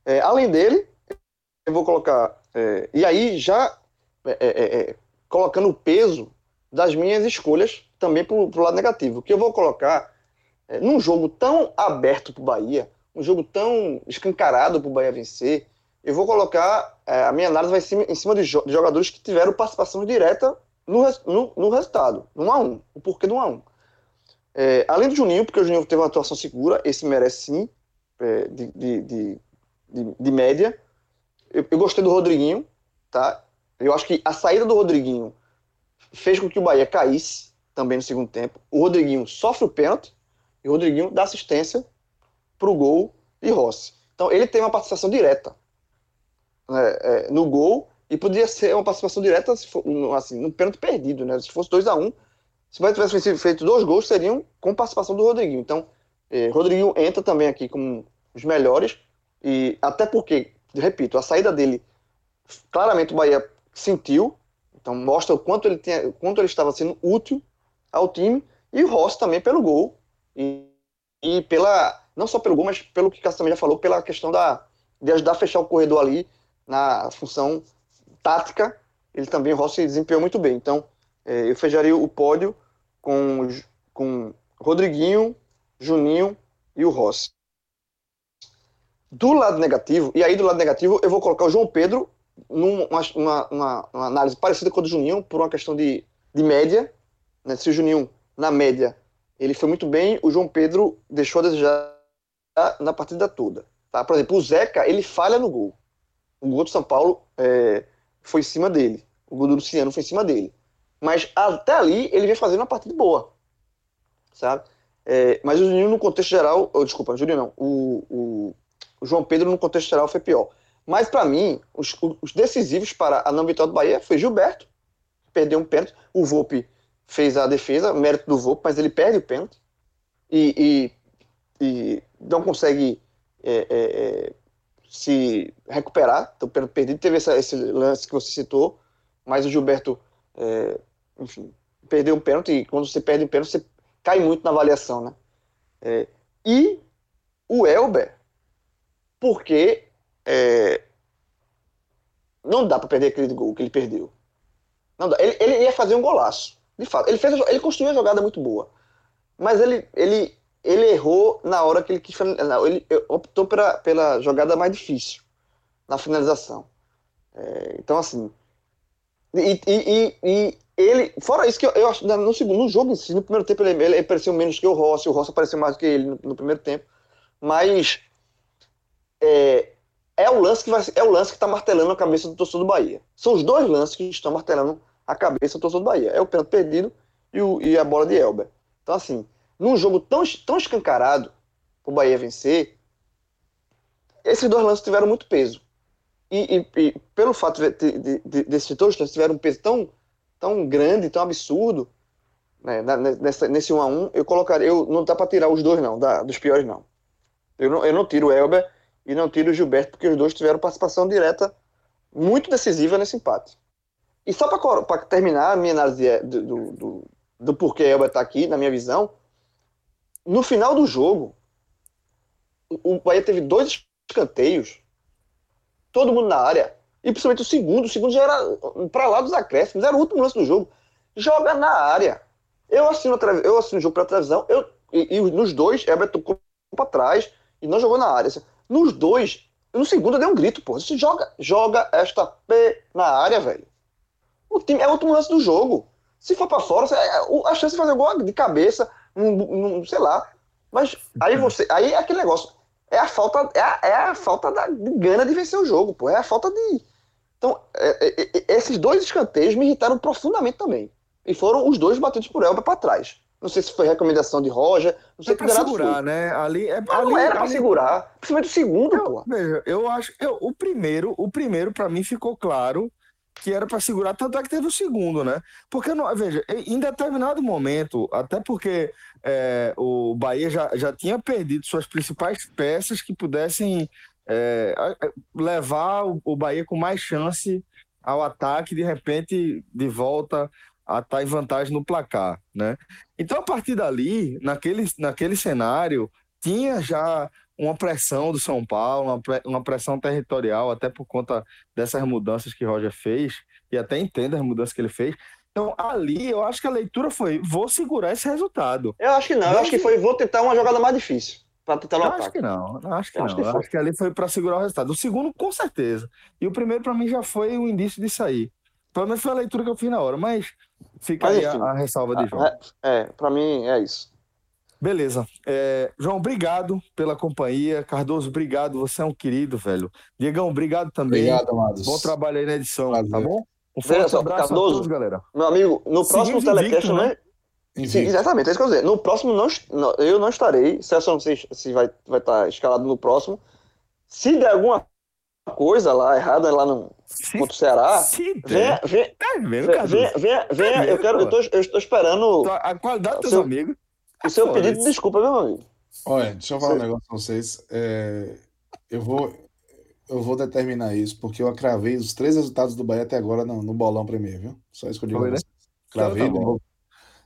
É, além dele, eu vou colocar. É, e aí, já é, é, é colocando o peso das minhas escolhas também para o lado negativo. Que eu vou colocar é, num jogo tão aberto para o Bahia, um jogo tão escancarado para o Bahia vencer, eu vou colocar. a minha análise vai em cima, em cima de, de jogadores que tiveram participação direta no, no, no resultado, no 1x1. O porquê do 1x1. É, além do Juninho, porque o Juninho teve uma atuação segura, esse merece sim, é, de, de, de, de, média. Eu, eu, gostei do Rodriguinho, tá? Eu acho que a saída do Rodriguinho fez com que o Bahia caísse também no segundo tempo. O Rodriguinho sofre o pênalti e o Rodriguinho dá assistência para o gol de Rossi. Então ele tem uma participação direta né, é, no gol e podia ser uma participação direta, assim, no pênalti perdido, né? Se fosse 2 a 1 um, se o Bahia tivesse feito dois gols, seriam com participação do Rodriguinho. Então, eh, Rodriguinho entra também aqui como os melhores, e até porque, repito, a saída dele, claramente o Bahia sentiu, então mostra o quanto ele, tinha, quanto ele estava sendo útil ao time, e o Rossi também pelo gol, e, e pela, não só pelo gol, mas pelo que o Cássio também já falou, pela questão da, de ajudar a fechar o corredor ali na função tática, ele também, o Rossi desempenhou muito bem. Então, é, eu fecharia o pódio com, com Rodriguinho, Juninho e o Rossi. Do lado negativo, e aí do lado negativo eu vou colocar o João Pedro numa uma, uma, uma análise parecida com a do Juninho, por uma questão de, de média. Né? Se o Juninho, na média, ele foi muito bem, o João Pedro deixou a desejar na partida toda. Tá? Por exemplo, o Zeca, ele falha no gol. O gol do São Paulo, é, foi em cima dele. O gol do Luciano foi em cima dele. Mas até ali ele vem fazendo uma partida boa. Sabe? É, mas o Juninho no contexto geral. Oh, desculpa, Juninho não. O, o, o, João Pedro no contexto geral foi pior. Mas para mim, os, os, decisivos para a não vitória do Bahia foi Gilberto, que perdeu um pênalti. O Volpe fez a defesa, mérito do Volpe, mas ele perde o pênalti. E, e, e não consegue é, é, é se recuperar. Então, pelo perdido, teve essa, esse lance que você citou, mas o Gilberto, é, enfim, perdeu um pênalti. E quando você perde um pênalti, você cai muito na avaliação, né? É, e o Elber, porque é, dá para perder aquele gol que ele perdeu. Não dá. Ele, ele ia fazer um golaço. De fato. Ele, fez, ele construiu uma jogada muito boa. Mas ele, ele, ele errou na hora que ele quis. Não, ele optou pela, pela jogada mais difícil na finalização. É, então, assim. E, e, e, ele. Fora isso, que eu, eu acho. No, segundo, no jogo no primeiro tempo, ele, ele apareceu menos que o Rossi. O Rossi apareceu mais do que ele no, no primeiro tempo. Mas. É, é o lance que vai, é o lance que está martelando a cabeça do torcedor do Bahia. São os dois lances que estão martelando a cabeça do torcedor do Bahia. É o pênalti perdido e, o, e a bola de Elber. Então, assim, num jogo tão, tão escancarado para o Bahia vencer, esses dois lances tiveram muito peso. E, e, e pelo fato de, de, de, desses dois lances tiveram um peso tão, tão grande, tão absurdo, né, nessa, nesse 1 a 1 eu colocaria. Eu, não dá para tirar os dois, não, da, dos piores, não. Eu não, eu não tiro o Elber e não tiro o Gilberto, porque os dois tiveram participação direta muito decisiva nesse empate. E só para terminar a minha análise é do, do, do, do porquê Elber está aqui, na minha visão, no final do jogo, o Bahia teve dois escanteios, todo mundo na área, e principalmente o segundo, o segundo já era para lá dos acréscimos, era o último lance do jogo. Joga na área. Eu assino, eu assino o jogo para televisão, eu, e, e, nos dois, Elber tocou para trás e não jogou na área. Nos dois, no segundo eu dei um grito, pô. Você joga, joga esta P na área, velho. O time é o último lance do jogo. Se for para fora, é, a chance de fazer gol de cabeça, um, um, sei lá. Mas aí você. Aí é aquele negócio. É a falta, é a, é a falta da, de gana de vencer o jogo, pô. É a falta de. Então, é, é, é esses dois escanteios me irritaram profundamente também. E foram os dois batidos por Elba para trás. Não sei se foi recomendação de Roger. Não sei é que pra segurar, foi. né? Ali, é, ali, não era ali, pra segurar. Principalmente o segundo, eu, pô. Veja, eu acho. Eu, o primeiro, o primeiro, para mim, ficou claro que era para segurar, tanto é que teve o segundo, né? Porque, não, veja, em determinado momento, até porque é, o Bahia já, já tinha perdido suas principais peças que pudessem é, levar o, o Bahia com mais chance ao ataque, de repente, de volta a estar tá em vantagem no placar, né? Então, a partir dali, naquele, naquele cenário, tinha já uma pressão do São Paulo, uma, pressão territorial, até por conta dessas mudanças que Roger fez, e até entendo as mudanças que ele fez. Então, ali, eu acho que a leitura foi: vou segurar esse resultado. Eu acho que não, eu acho que foi: vou tentar uma jogada mais difícil. Para tentar no eu acho que não, eu acho que eu não. Acho que, eu acho que ali foi para segurar o resultado. O segundo, com certeza. E o primeiro, para mim, já foi o indício de sair. Pelo menos foi a leitura que eu fiz na hora, mas fica mas, aí enfim, a, a, ressalva de João. É, é para mim é isso. Beleza. É, João, obrigado pela companhia. Cardoso, obrigado. Você é um querido, velho. Diegão, obrigado também. Obrigado, amados. Bom trabalho aí na edição, Prazer. tá bom? Um forte só, abraço Cardoso, a todos, galera. Meu amigo, no próximo telecast, né? Sim, exatamente, é isso que eu dizer. No próximo, não, eu não estarei. Se não sei se vai, vai estar tá escalado no próximo. Se der alguma coisa lá errada lá no se, contra o Ceará. Se tá vendo, venha, venha, venha, tá eu quero, eu tô, eu estou esperando. A qualidade dos seu, amigos. O seu pedido de desculpa, meu amigo. Olha, deixa eu falar um negócio pra vocês. É, eu vou. Eu vou determinar isso, porque eu acravei os três resultados do Bahia até agora no, no bolão primeiro, viu? Só isso que eu digo. Foi, né? Cravei, então, tá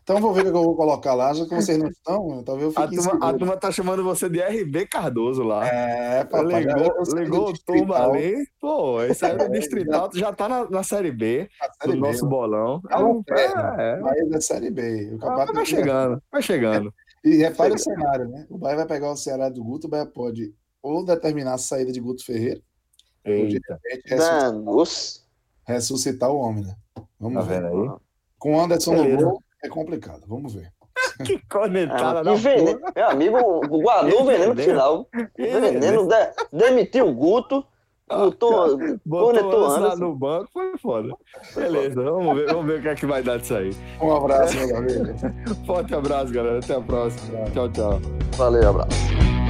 então vou ver o que eu vou colocar lá, já que vocês não estão, talvez eu fique a turma, a turma tá chamando você de RB Cardoso lá. É, papai. Ligou, ligou o turma ali. Pô, esse é do Distrital já tá na, na Série B série do B, nosso bolão. É, um, é, é. Bahia da Série B. O ah, vai chegando, vai chegando. E repare o cenário, né? O Bahia vai pegar o Ceará do Guto, o Bahia pode ou determinar a saída de Guto Ferreira, Eita. ou ressuscitar, ressuscitar o homem, né? Vamos tá ver. Aí? Com o Anderson no gol, é complicado, vamos ver. que cornetada ah, Meu amigo, o guardou o veneno final. Veneno de, demitiu o Guto. Botou, botou lá no banco, foi foda. Beleza, vamos ver, vamos ver o que é que vai dar disso aí. Um abraço, meu amigo. Forte abraço, galera. Até a próxima. Tchau, tchau. Valeu, abraço.